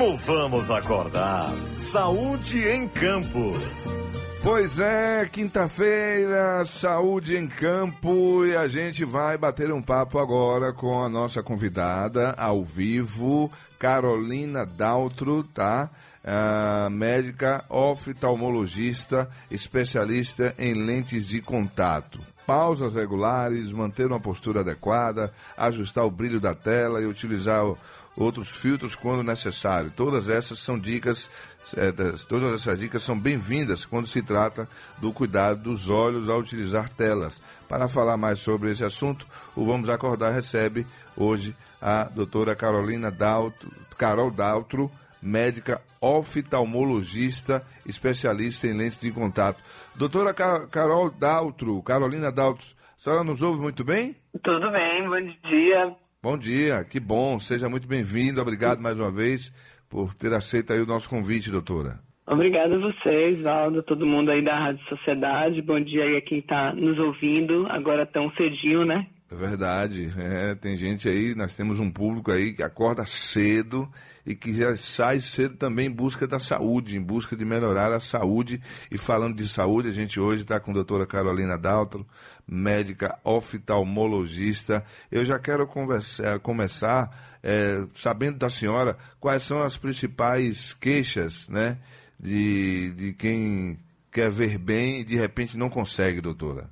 Ou vamos acordar? Saúde em campo. Pois é, quinta-feira, saúde em campo e a gente vai bater um papo agora com a nossa convidada ao vivo, Carolina Daltro, tá? Uh, médica oftalmologista, especialista em lentes de contato. Pausas regulares, manter uma postura adequada, ajustar o brilho da tela e utilizar o, outros filtros quando necessário. Todas essas são dicas, é, das, todas essas dicas são bem-vindas quando se trata do cuidado dos olhos ao utilizar telas. Para falar mais sobre esse assunto, o Vamos Acordar recebe hoje a doutora Carolina Daltro, Carol Daltro, médica oftalmologista, especialista em lentes de contato. Doutora Carol Daltro, Carolina Daltro, a senhora nos ouve muito bem? Tudo bem, bom dia. Bom dia, que bom, seja muito bem-vindo, obrigado mais uma vez por ter aceito aí o nosso convite, doutora. Obrigada a vocês, Valdo, todo mundo aí da Rádio Sociedade, bom dia aí a quem está nos ouvindo, agora tão cedinho, né? É verdade, é, tem gente aí, nós temos um público aí que acorda cedo e que já sai cedo também em busca da saúde, em busca de melhorar a saúde. E falando de saúde, a gente hoje está com a doutora Carolina Daltro, médica oftalmologista. Eu já quero conversar, começar é, sabendo da senhora quais são as principais queixas né, de, de quem quer ver bem e de repente não consegue, doutora.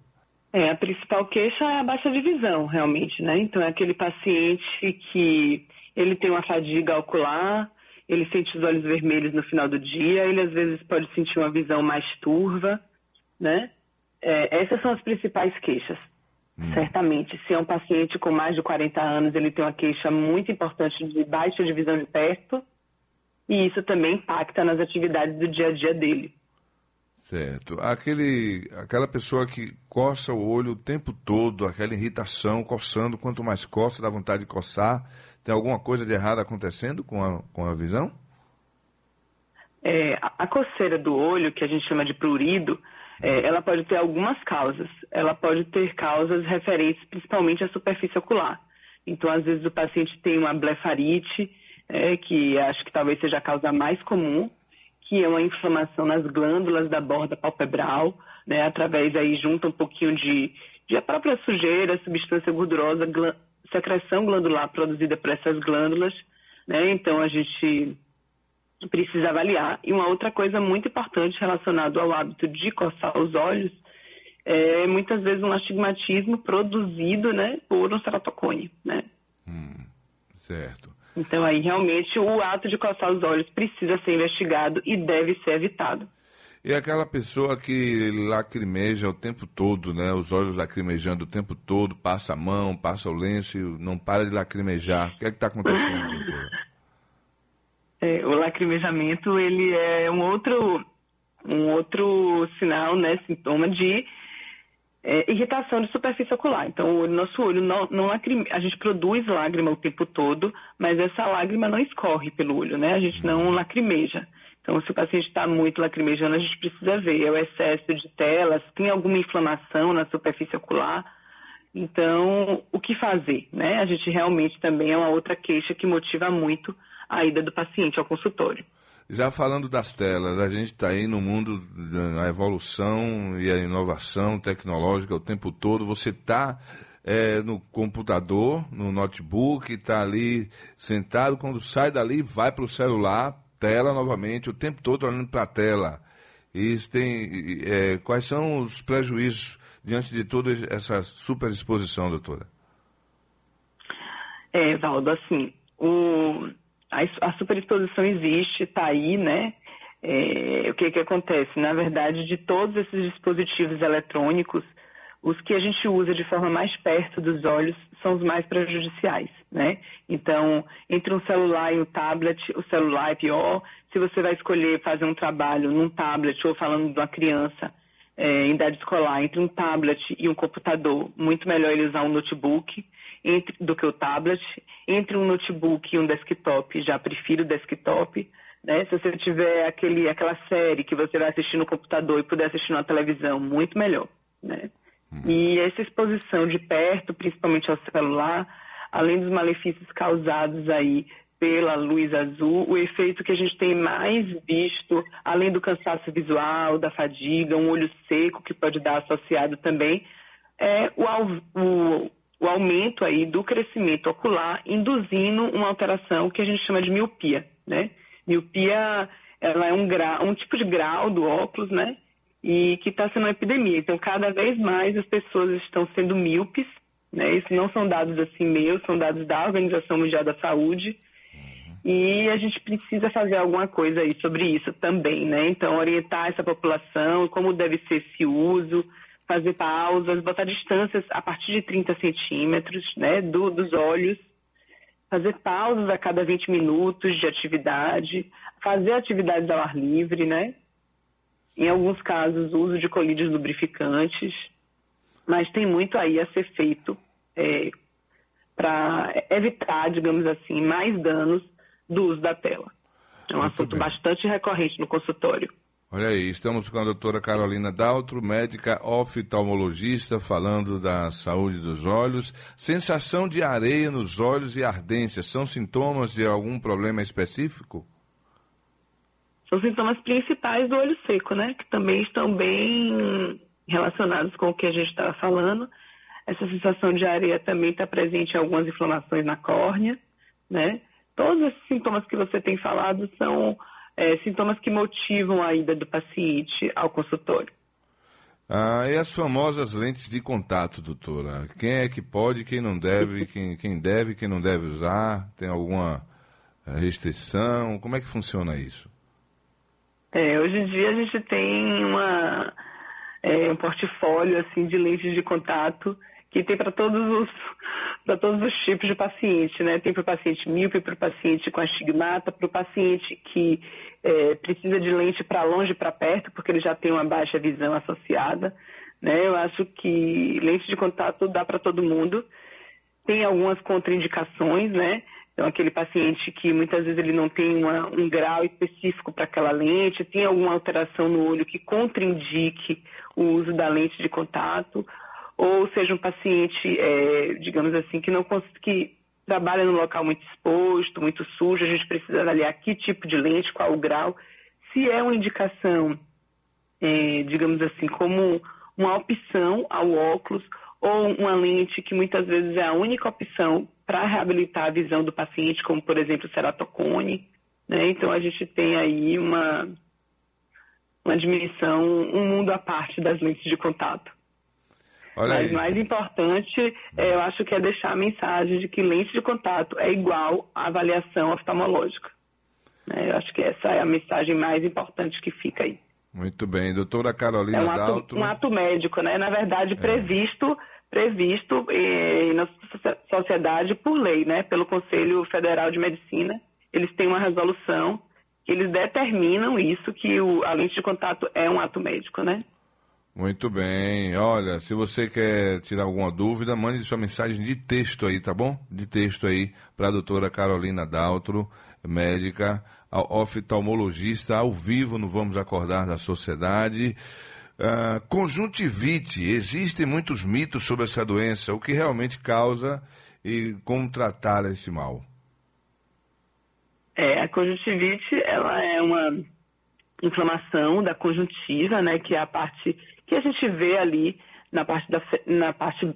É, a principal queixa é a baixa de visão, realmente, né? Então é aquele paciente que ele tem uma fadiga ocular, ele sente os olhos vermelhos no final do dia, ele às vezes pode sentir uma visão mais turva, né? É, essas são as principais queixas. Hum. Certamente, se é um paciente com mais de 40 anos, ele tem uma queixa muito importante de baixa de visão de perto, e isso também impacta nas atividades do dia a dia dele. Certo. Aquele, aquela pessoa que coça o olho o tempo todo, aquela irritação, coçando, quanto mais coça, dá vontade de coçar, tem alguma coisa de errado acontecendo com a, com a visão? É, a, coceira do olho, que a gente chama de prurido, é, ela pode ter algumas causas. Ela pode ter causas referentes principalmente à superfície ocular. Então, às vezes, o paciente tem uma blefarite, é, que acho que talvez seja a causa mais comum, que é uma inflamação nas glândulas da borda palpebral, né, através aí junta um pouquinho de, de a própria sujeira, substância gordurosa, secreção glandular produzida por essas glândulas, né? Então a gente precisa avaliar. E uma outra coisa muito importante relacionada ao hábito de coçar os olhos é muitas vezes um astigmatismo produzido, né, por um ceratocone, né? Hum, certo. Então aí realmente o ato de coçar os olhos precisa ser investigado e deve ser evitado. E aquela pessoa que lacrimeja o tempo todo, né? Os olhos lacrimejando o tempo todo, passa a mão, passa o lenço não para de lacrimejar. O que é que está acontecendo, doutora? É, o lacrimejamento, ele é um outro, um outro sinal, né? Sintoma de é, irritação de superfície ocular. Então, o nosso olho não, não a gente produz lágrima o tempo todo, mas essa lágrima não escorre pelo olho, né? A gente não lacrimeja. Então, se o paciente está muito lacrimejando, a gente precisa ver. É o excesso de telas, tem alguma inflamação na superfície ocular. Então, o que fazer? Né? A gente realmente também é uma outra queixa que motiva muito a ida do paciente ao consultório. Já falando das telas, a gente está aí no mundo da evolução e a inovação tecnológica o tempo todo. Você está é, no computador, no notebook, está ali sentado, quando sai dali, vai para o celular, tela novamente, o tempo todo olhando para a tela. Isso tem, é, quais são os prejuízos diante de toda essa superexposição, doutora? É, Valdo, assim, o, a, superexposição existe, está aí, né? É, o que, que acontece? Na verdade, de todos esses dispositivos eletrônicos, os que a gente usa de forma mais perto dos olhos são os mais prejudiciais, né? Então, entre um celular e um tablet, o celular é pior. Se você vai escolher fazer um trabalho num tablet ou falando de uma criança é, em idade escolar, entre um tablet e um computador, muito melhor ele usar um notebook entre, do que o tablet. Entre um notebook e um desktop, já prefiro o desktop. Né? Se você tiver aquele, aquela série que você vai assistir no computador e puder assistir na televisão, muito melhor. Né? Hum. E essa exposição de perto, principalmente ao celular, além dos malefícios causados aí pela luz azul, o efeito que a gente tem mais visto, além do cansaço visual, da fadiga, um olho seco que pode dar associado também, é o, o, o aumento aí do crescimento ocular, induzindo uma alteração que a gente chama de miopia, né? Miopia, ela é um, grau, um tipo de grau do óculos, né? E que está sendo uma epidemia. Então, cada vez mais as pessoas estão sendo míopes, né? Isso não são dados assim meus, são dados da Organização Mundial da Saúde. E a gente precisa fazer alguma coisa aí sobre isso também, né? Então, orientar essa população, como deve ser esse uso, fazer pausas, botar distâncias a partir de 30 centímetros, né, do, dos olhos, fazer pausas a cada 20 minutos de atividade, fazer atividades ao ar livre, né? Em alguns casos, uso de colírios lubrificantes, mas tem muito aí a ser feito é, para evitar, digamos assim, mais danos do uso da tela. É um Muito assunto bem. bastante recorrente no consultório. Olha aí, estamos com a doutora Carolina Daltro, médica oftalmologista, falando da saúde dos olhos. Sensação de areia nos olhos e ardência, são sintomas de algum problema específico? São sintomas principais do olho seco, né? Que também estão bem relacionados com o que a gente estava falando. Essa sensação de areia também está presente em algumas inflamações na córnea, né? Todos esses sintomas que você tem falado são é, sintomas que motivam a ida do paciente ao consultório. Ah, e as famosas lentes de contato, doutora? Quem é que pode, quem não deve, quem, quem deve, quem não deve usar? Tem alguma eh, restrição? Como é que funciona isso? É, hoje em dia a gente tem uma, é, um portfólio assim de lentes de contato que tem para todos os para todos os tipos de paciente, né? Tem para o paciente míope, para o paciente com astigmata, para o paciente que é, precisa de lente para longe e para perto, porque ele já tem uma baixa visão associada, né? Eu acho que lente de contato dá para todo mundo. Tem algumas contraindicações, né? Então, aquele paciente que muitas vezes ele não tem uma, um grau específico para aquela lente, tem alguma alteração no olho que contraindique o uso da lente de contato, ou seja um paciente, é, digamos assim, que não que trabalha num local muito exposto, muito sujo, a gente precisa avaliar que tipo de lente, qual o grau. Se é uma indicação, é, digamos assim, como uma opção ao óculos ou uma lente que muitas vezes é a única opção para reabilitar a visão do paciente, como por exemplo o ceratocone. Né? Então a gente tem aí uma, uma dimensão, um mundo à parte das lentes de contato. Olha Mas aí. mais importante, é, eu acho que é deixar a mensagem de que lente de contato é igual à avaliação oftalmológica. Né? Eu acho que essa é a mensagem mais importante que fica aí. Muito bem. Doutora Carolina é um ato, Um ato médico, né? Na verdade, é. previsto, previsto eh, na sociedade por lei, né? Pelo Conselho Federal de Medicina. Eles têm uma resolução que eles determinam isso, que o, a lente de contato é um ato médico, né? Muito bem. Olha, se você quer tirar alguma dúvida, mande sua mensagem de texto aí, tá bom? De texto aí para a doutora Carolina Daltro, médica, oftalmologista, ao vivo no Vamos Acordar da Sociedade. Uh, conjuntivite, existem muitos mitos sobre essa doença, o que realmente causa e como tratar esse mal? É, a conjuntivite, ela é uma inflamação da conjuntiva, né, que é a parte que a gente vê ali na parte, da, na parte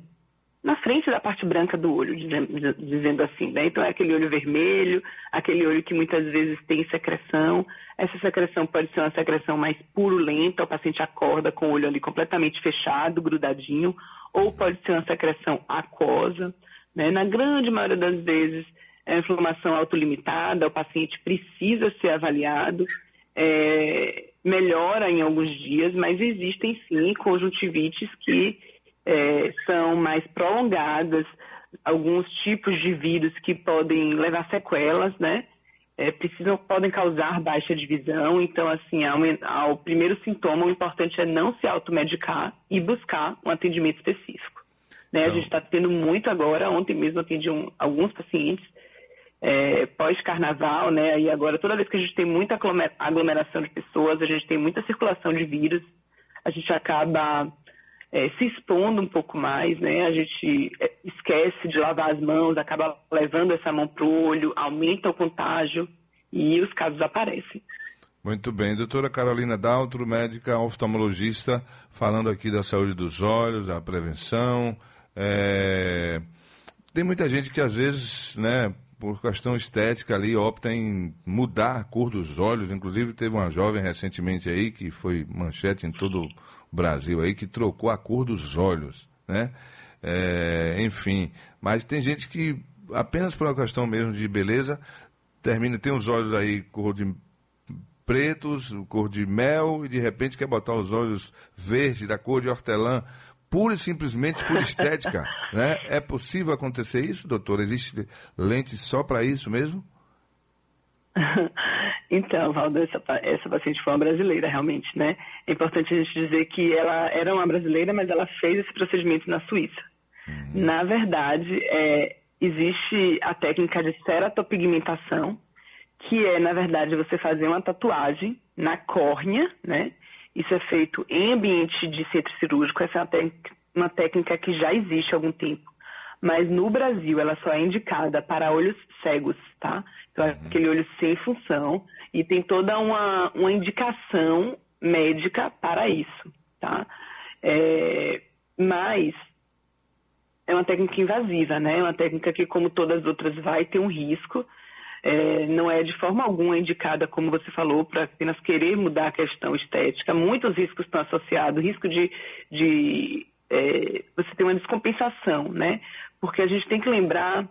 na frente da parte branca do olho, dizendo, assim, né? Então é aquele olho vermelho, aquele olho que muitas vezes tem secreção. Essa secreção pode ser uma secreção mais purulenta, o paciente acorda com o olho ali completamente fechado, grudadinho, ou pode ser uma secreção aquosa, né? Na grande maioria das vezes é inflamação autolimitada, o paciente precisa ser avaliado. É, melhora em alguns dias, mas existem sim conjuntivites que é, são mais prolongadas, alguns tipos de vírus que podem levar sequelas, né? É, precisam, podem causar baixa de visão. Então, assim, ao, ao primeiro sintoma, o importante é não se automedicar e buscar um atendimento específico. Né? A gente está tendo muito agora, ontem mesmo atendi um, alguns pacientes é, pós-carnaval, né? E agora, toda vez que a gente tem muita aglomeração de pessoas, a gente tem muita circulação de vírus, a gente acaba é, se expondo um pouco mais, né? A gente é, esquece de lavar as mãos, acaba levando essa mão para o olho, aumenta o contágio e os casos aparecem. Muito bem. Doutora Carolina Daltro, médica oftalmologista, falando aqui da saúde dos olhos, da prevenção. É... Tem muita gente que às vezes, né, por questão estética ali, opta em mudar a cor dos olhos. Inclusive, teve uma jovem recentemente aí, que foi manchete em todo Brasil aí que trocou a cor dos olhos, né? É, enfim, mas tem gente que apenas por uma questão mesmo de beleza termina tem os olhos aí cor de pretos, cor de mel e de repente quer botar os olhos verdes da cor de hortelã pura e simplesmente por estética, né? É possível acontecer isso, doutor? Existe lente só para isso mesmo? então, Valdo, essa, essa paciente foi uma brasileira, realmente, né? É importante a gente dizer que ela era uma brasileira, mas ela fez esse procedimento na Suíça. Uhum. Na verdade, é, existe a técnica de ceratopigmentação, que é, na verdade, você fazer uma tatuagem na córnea, né? Isso é feito em ambiente de centro cirúrgico. Essa é uma técnica, uma técnica que já existe há algum tempo. Mas no Brasil, ela só é indicada para olhos cegos, tá? Então, uhum. aquele olho sem função e tem toda uma, uma indicação médica para isso, tá? É, mas é uma técnica invasiva, né? É uma técnica que, como todas as outras, vai ter um risco. É, não é de forma alguma indicada, como você falou, para apenas querer mudar a questão estética. Muitos riscos estão associados, risco de, de é, você ter uma descompensação, né? Porque a gente tem que lembrar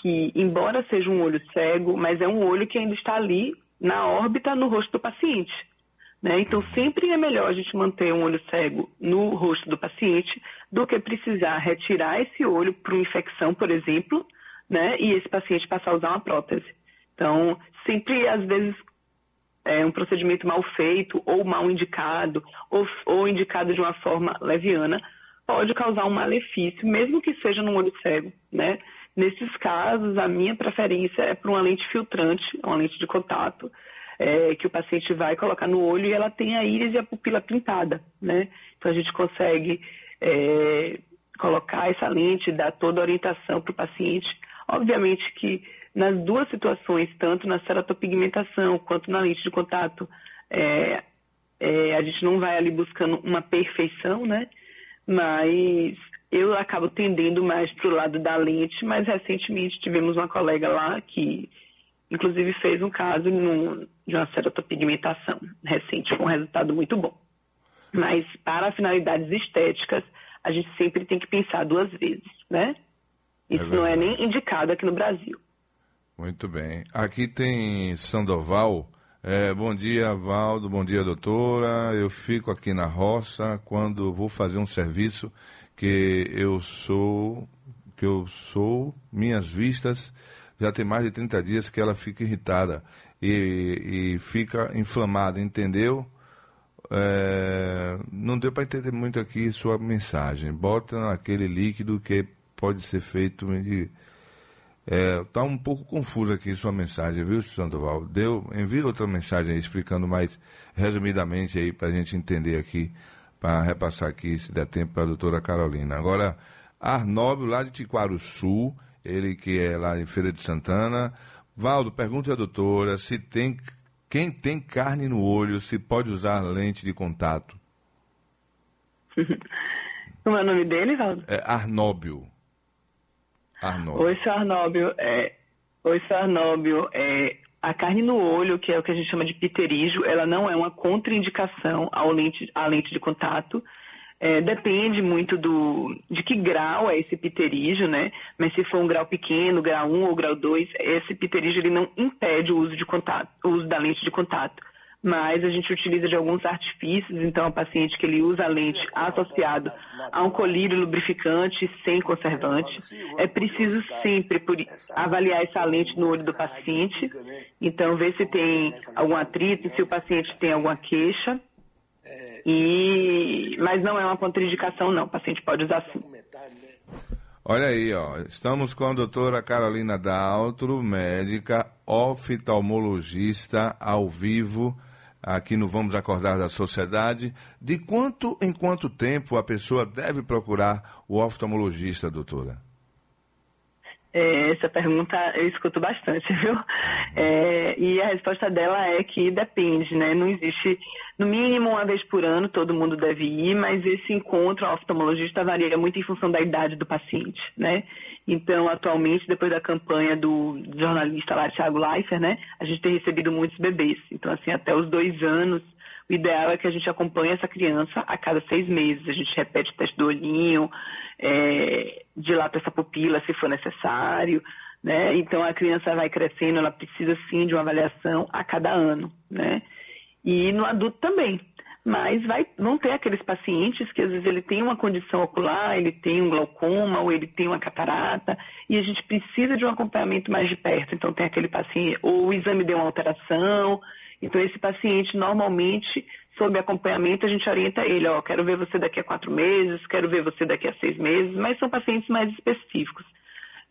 que, embora seja um olho cego, mas é um olho que ainda está ali na órbita no rosto do paciente. Né? Então, sempre é melhor a gente manter um olho cego no rosto do paciente do que precisar retirar esse olho para uma infecção, por exemplo, né? e esse paciente passar a usar uma prótese. Então, sempre, às vezes, é um procedimento mal feito ou mal indicado ou, ou indicado de uma forma leviana pode causar um malefício, mesmo que seja no olho cego, né? Nesses casos, a minha preferência é para uma lente filtrante, uma lente de contato, é, que o paciente vai colocar no olho e ela tem a íris e a pupila pintada, né? Então a gente consegue é, colocar essa lente, dar toda a orientação para o paciente. Obviamente que nas duas situações, tanto na ceratopigmentação quanto na lente de contato, é, é, a gente não vai ali buscando uma perfeição, né? Mas eu acabo tendendo mais para o lado da lente, mas recentemente tivemos uma colega lá que, inclusive, fez um caso de uma ceratopigmentação recente, com um resultado muito bom. Mas para finalidades estéticas, a gente sempre tem que pensar duas vezes, né? Isso é não é nem indicado aqui no Brasil. Muito bem. Aqui tem Sandoval. É, bom dia, Valdo. Bom dia, doutora. Eu fico aqui na roça quando vou fazer um serviço que eu sou, que eu sou, minhas vistas, já tem mais de 30 dias que ela fica irritada e, e fica inflamada, entendeu? É, não deu para entender muito aqui sua mensagem. Bota naquele líquido que pode ser feito de. É, tá um pouco confuso aqui sua mensagem, viu, Sandoval? Deu, envie outra mensagem aí explicando mais resumidamente aí para a gente entender aqui para repassar aqui, se der tempo, para a doutora Carolina. Agora, Arnóbio, lá de Tiquaruçu, ele que é lá em Feira de Santana. Valdo, pergunta à doutora se tem quem tem carne no olho, se pode usar lente de contato. Como é o nome dele, Valdo? É Arnóbio. Arnóbio. Oi, seu Arnóbio. É, Oi, seu Arnóbio. É, a carne no olho, que é o que a gente chama de pterígio, ela não é uma contraindicação ao lente, à lente de contato. É, depende muito do, de que grau é esse pterígio, né? Mas se for um grau pequeno, grau 1 ou grau 2, esse pterígio ele não impede o uso de contato, o uso da lente de contato mas a gente utiliza de alguns artifícios, então o paciente que ele usa a lente associado a um colírio lubrificante sem conservante. É preciso sempre avaliar essa lente no olho do paciente, então ver se tem algum atrito, se o paciente tem alguma queixa. E, mas não é uma contraindicação não, o paciente pode usar sim. Olha aí, ó, estamos com a doutora Carolina Daltro, médica oftalmologista, ao vivo aqui no Vamos Acordar da Sociedade. De quanto em quanto tempo a pessoa deve procurar o oftalmologista, doutora? É, essa pergunta eu escuto bastante, viu? É, e a resposta dela é que depende, né? Não existe, no mínimo uma vez por ano, todo mundo deve ir, mas esse encontro ao oftalmologista varia muito em função da idade do paciente, né? Então, atualmente, depois da campanha do jornalista lá, Thiago Leifert, né? A gente tem recebido muitos bebês. Então, assim, até os dois anos, o ideal é que a gente acompanhe essa criança a cada seis meses. A gente repete o teste do olhinho, é, dilata essa pupila se for necessário, né? Então a criança vai crescendo, ela precisa sim de uma avaliação a cada ano, né? E no adulto também. Mas vai, vão ter aqueles pacientes que às vezes ele tem uma condição ocular, ele tem um glaucoma ou ele tem uma catarata e a gente precisa de um acompanhamento mais de perto. Então tem aquele paciente, ou o exame deu uma alteração, então esse paciente normalmente sob acompanhamento, a gente orienta ele, ó, quero ver você daqui a quatro meses, quero ver você daqui a seis meses, mas são pacientes mais específicos.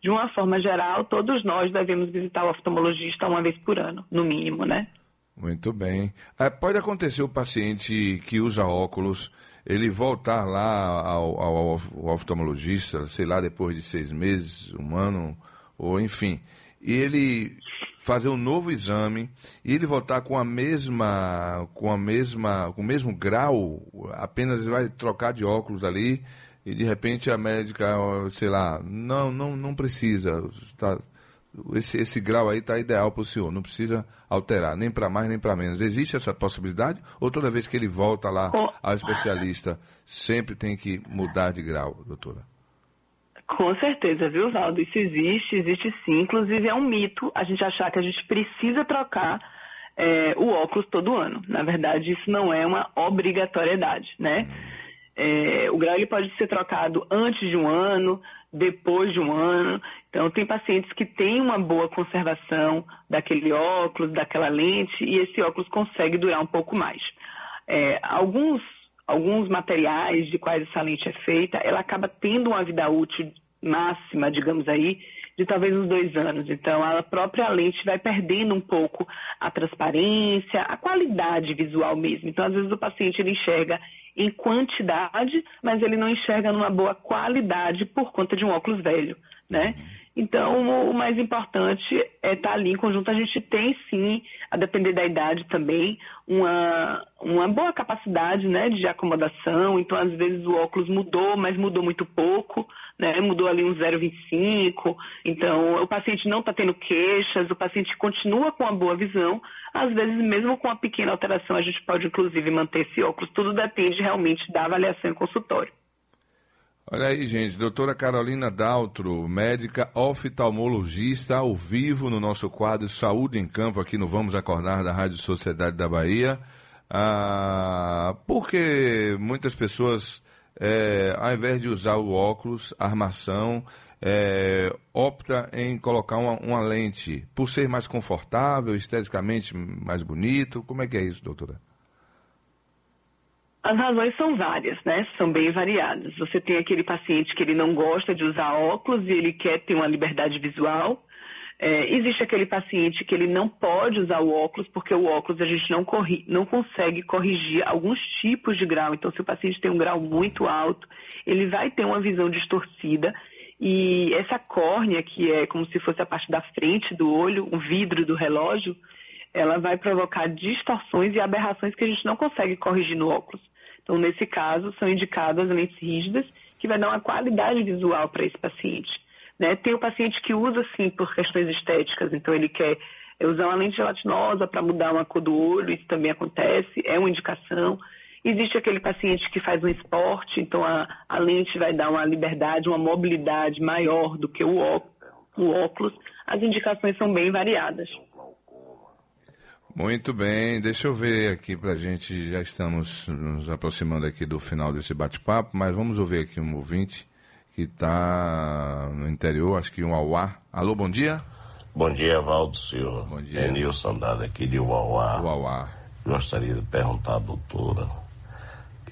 De uma forma geral, todos nós devemos visitar o oftalmologista uma vez por ano, no mínimo, né? Muito bem. É, pode acontecer o paciente que usa óculos, ele voltar lá ao, ao, ao oftalmologista, sei lá, depois de seis meses, um ano, ou enfim, e ele fazer um novo exame e ele voltar com a mesma, com a mesma, com o mesmo grau, apenas vai trocar de óculos ali e de repente a médica, sei lá, não, não, não precisa, tá, esse, esse grau aí está ideal para o senhor, não precisa alterar, nem para mais nem para menos. Existe essa possibilidade? Ou toda vez que ele volta lá ao especialista, sempre tem que mudar de grau, doutora? Com certeza, viu, Valdo? Isso existe, existe sim. Inclusive é um mito a gente achar que a gente precisa trocar é, o óculos todo ano. Na verdade, isso não é uma obrigatoriedade, né? É, o grau ele pode ser trocado antes de um ano, depois de um ano. Então, tem pacientes que têm uma boa conservação daquele óculos, daquela lente, e esse óculos consegue durar um pouco mais. É, alguns alguns materiais de quais essa lente é feita, ela acaba tendo uma vida útil máxima, digamos aí, de talvez uns dois anos. Então, a própria lente vai perdendo um pouco a transparência, a qualidade visual mesmo. Então, às vezes o paciente ele enxerga em quantidade, mas ele não enxerga numa boa qualidade por conta de um óculos velho, né? Então, o mais importante é estar ali em conjunto. A gente tem, sim, a depender da idade também, uma, uma boa capacidade né, de acomodação. Então, às vezes, o óculos mudou, mas mudou muito pouco, né? mudou ali um 0,25. Então, o paciente não está tendo queixas, o paciente continua com uma boa visão. Às vezes, mesmo com uma pequena alteração, a gente pode, inclusive, manter esse óculos. Tudo depende realmente da avaliação em consultório. Olha aí, gente, doutora Carolina Daltro, médica oftalmologista, ao vivo no nosso quadro Saúde em Campo, aqui no Vamos Acordar da Rádio Sociedade da Bahia. Ah, porque muitas pessoas, é, ao invés de usar o óculos, armação, é, opta em colocar uma, uma lente, por ser mais confortável, esteticamente mais bonito. Como é que é isso, doutora? As razões são várias, né? São bem variadas. Você tem aquele paciente que ele não gosta de usar óculos e ele quer ter uma liberdade visual. É, existe aquele paciente que ele não pode usar o óculos porque o óculos a gente não, corri não consegue corrigir alguns tipos de grau. Então, se o paciente tem um grau muito alto, ele vai ter uma visão distorcida e essa córnea, que é como se fosse a parte da frente do olho, um vidro do relógio, ela vai provocar distorções e aberrações que a gente não consegue corrigir no óculos. Então, nesse caso, são indicadas lentes rígidas, que vai dar uma qualidade visual para esse paciente. Né? Tem o paciente que usa, sim, por questões estéticas, então ele quer usar uma lente gelatinosa para mudar uma cor do olho, isso também acontece, é uma indicação. Existe aquele paciente que faz um esporte, então a, a lente vai dar uma liberdade, uma mobilidade maior do que o óculos. As indicações são bem variadas. Muito bem, deixa eu ver aqui pra gente, já estamos nos aproximando aqui do final desse bate-papo, mas vamos ouvir aqui um ouvinte que está no interior, acho que um Auá. Alô, bom dia? Bom dia, Valdo Silva. Bom dia. É Nilson Dada aqui de Uauá. Uauá. Gostaria de perguntar à doutora,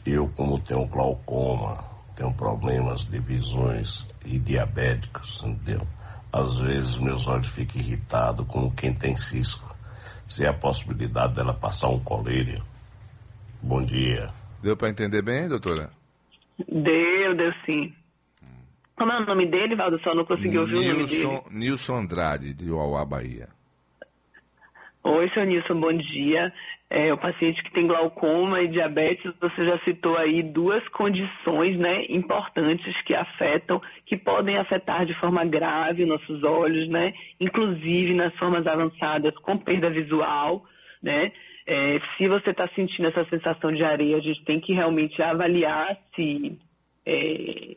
eu como tenho glaucoma, tenho problemas de visões e diabéticos, entendeu? Às vezes meus olhos ficam irritados como quem tem cisco se é a possibilidade dela passar um colírio. Bom dia. Deu para entender bem, doutora? Deu, deu sim. Como é o nome dele, Valdo? Só não consegui ouvir Nilson, o nome dele. Nilson Andrade, de Uauá, Bahia. Oi, seu Nilson, bom dia. É, o paciente que tem glaucoma e diabetes, você já citou aí duas condições né, importantes que afetam, que podem afetar de forma grave nossos olhos, né? Inclusive nas formas avançadas com perda visual, né? É, se você está sentindo essa sensação de areia, a gente tem que realmente avaliar se é,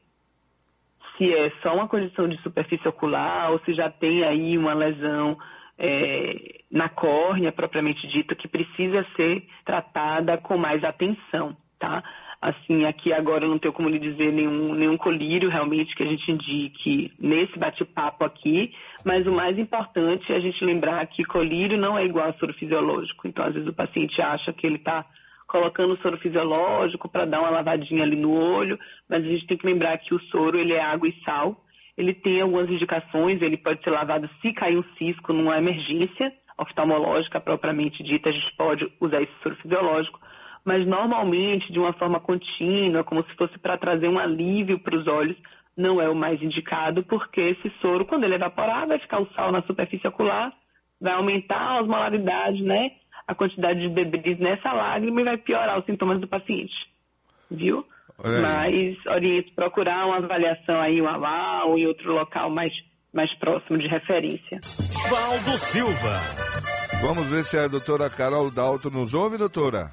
se é só uma condição de superfície ocular ou se já tem aí uma lesão é, na córnea propriamente dita que precisa ser tratada com mais atenção, tá? Assim, aqui agora não tenho como lhe dizer nenhum, nenhum colírio realmente que a gente indique nesse bate-papo aqui, mas o mais importante é a gente lembrar que colírio não é igual a soro fisiológico. Então, às vezes o paciente acha que ele está colocando soro fisiológico para dar uma lavadinha ali no olho, mas a gente tem que lembrar que o soro ele é água e sal, ele tem algumas indicações, ele pode ser lavado se cair um cisco numa emergência oftalmológica propriamente dita, a gente pode usar esse soro fisiológico, mas normalmente de uma forma contínua, como se fosse para trazer um alívio para os olhos, não é o mais indicado, porque esse soro, quando ele evaporar, vai ficar o sal na superfície ocular, vai aumentar a osmolaridade, né? A quantidade de debris nessa lágrima e vai piorar os sintomas do paciente. Viu? Mas oriento procurar uma avaliação aí, um ALA ou em outro local mais, mais próximo de referência. Valdo Silva. Vamos ver se a doutora Carol Dalto nos ouve, doutora?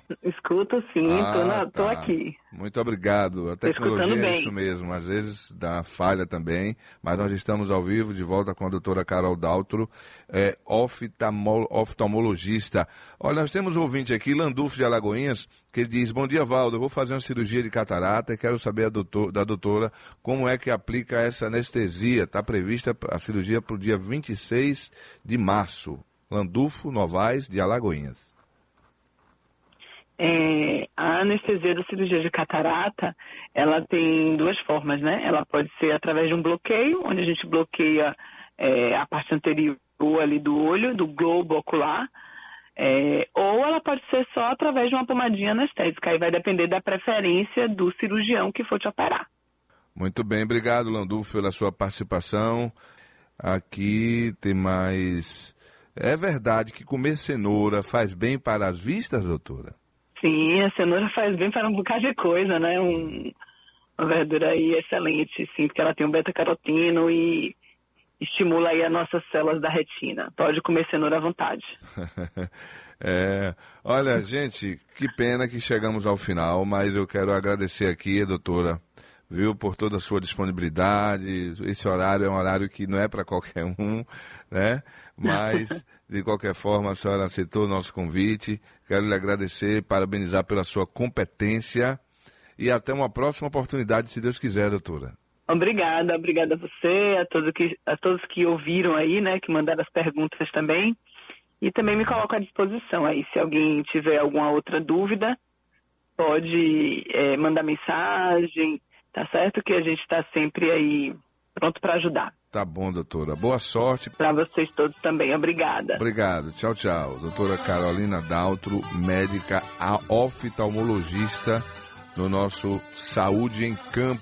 Escuto sim, Ah, na- tô tá. aqui. Muito obrigado. A tecnologia é isso mesmo. Às vezes dá falha também, mas nós estamos ao vivo, de volta com a doutora Carol Daltro, é, oftalmologista. Olha, nós temos um ouvinte aqui, Landulfo de Alagoinhas, que diz, bom dia, Valdo, eu vou fazer uma cirurgia de catarata e quero saber a doutor- da doutora como é que aplica essa anestesia. Está prevista a cirurgia para o dia 26 de março. Landulfo Novaes de Alagoinhas. É, a anestesia da cirurgia de catarata, ela tem duas formas, né? Ela pode ser através de um bloqueio, onde a gente bloqueia é, a parte anterior ali do olho, do globo ocular, é, ou ela pode ser só através de uma pomadinha anestésica. Aí vai depender da preferência do cirurgião que for te operar. Muito bem, obrigado, Landulfo, pela sua participação. Aqui tem mais. É verdade que comer cenoura faz bem para as vistas, doutora? Sim, a cenoura faz bem para um bocado de coisa, né? Um- uma verdura aí excelente, sim, porque ela tem um beta-caroteno e estimula aí as nossas células da retina. Pode comer cenoura à vontade. É, olha, gente, que pena que chegamos ao final, mas eu quero agradecer aqui, doutora, viu, por toda a sua disponibilidade. Esse horário é um horário que não é para qualquer um, né? Mas, de qualquer forma, a senhora aceitou o nosso convite. Quero lhe agradecer, parabenizar pela sua competência e até uma próxima oportunidade, se Deus quiser, doutora. Obrigada, obrigada a você, a todos que, a todos que ouviram aí, né, que mandaram as perguntas também. E também me coloco à disposição aí, se alguém tiver alguma outra dúvida, pode é, mandar mensagem, tá certo? Que a gente está sempre aí pronto para ajudar. Tá bom, doutora. Boa sorte. Para vocês todos também, obrigada. Obrigado. Tchau, tchau. Doutora Carolina Daltro, médica oftalmologista no nosso Saúde em Campo.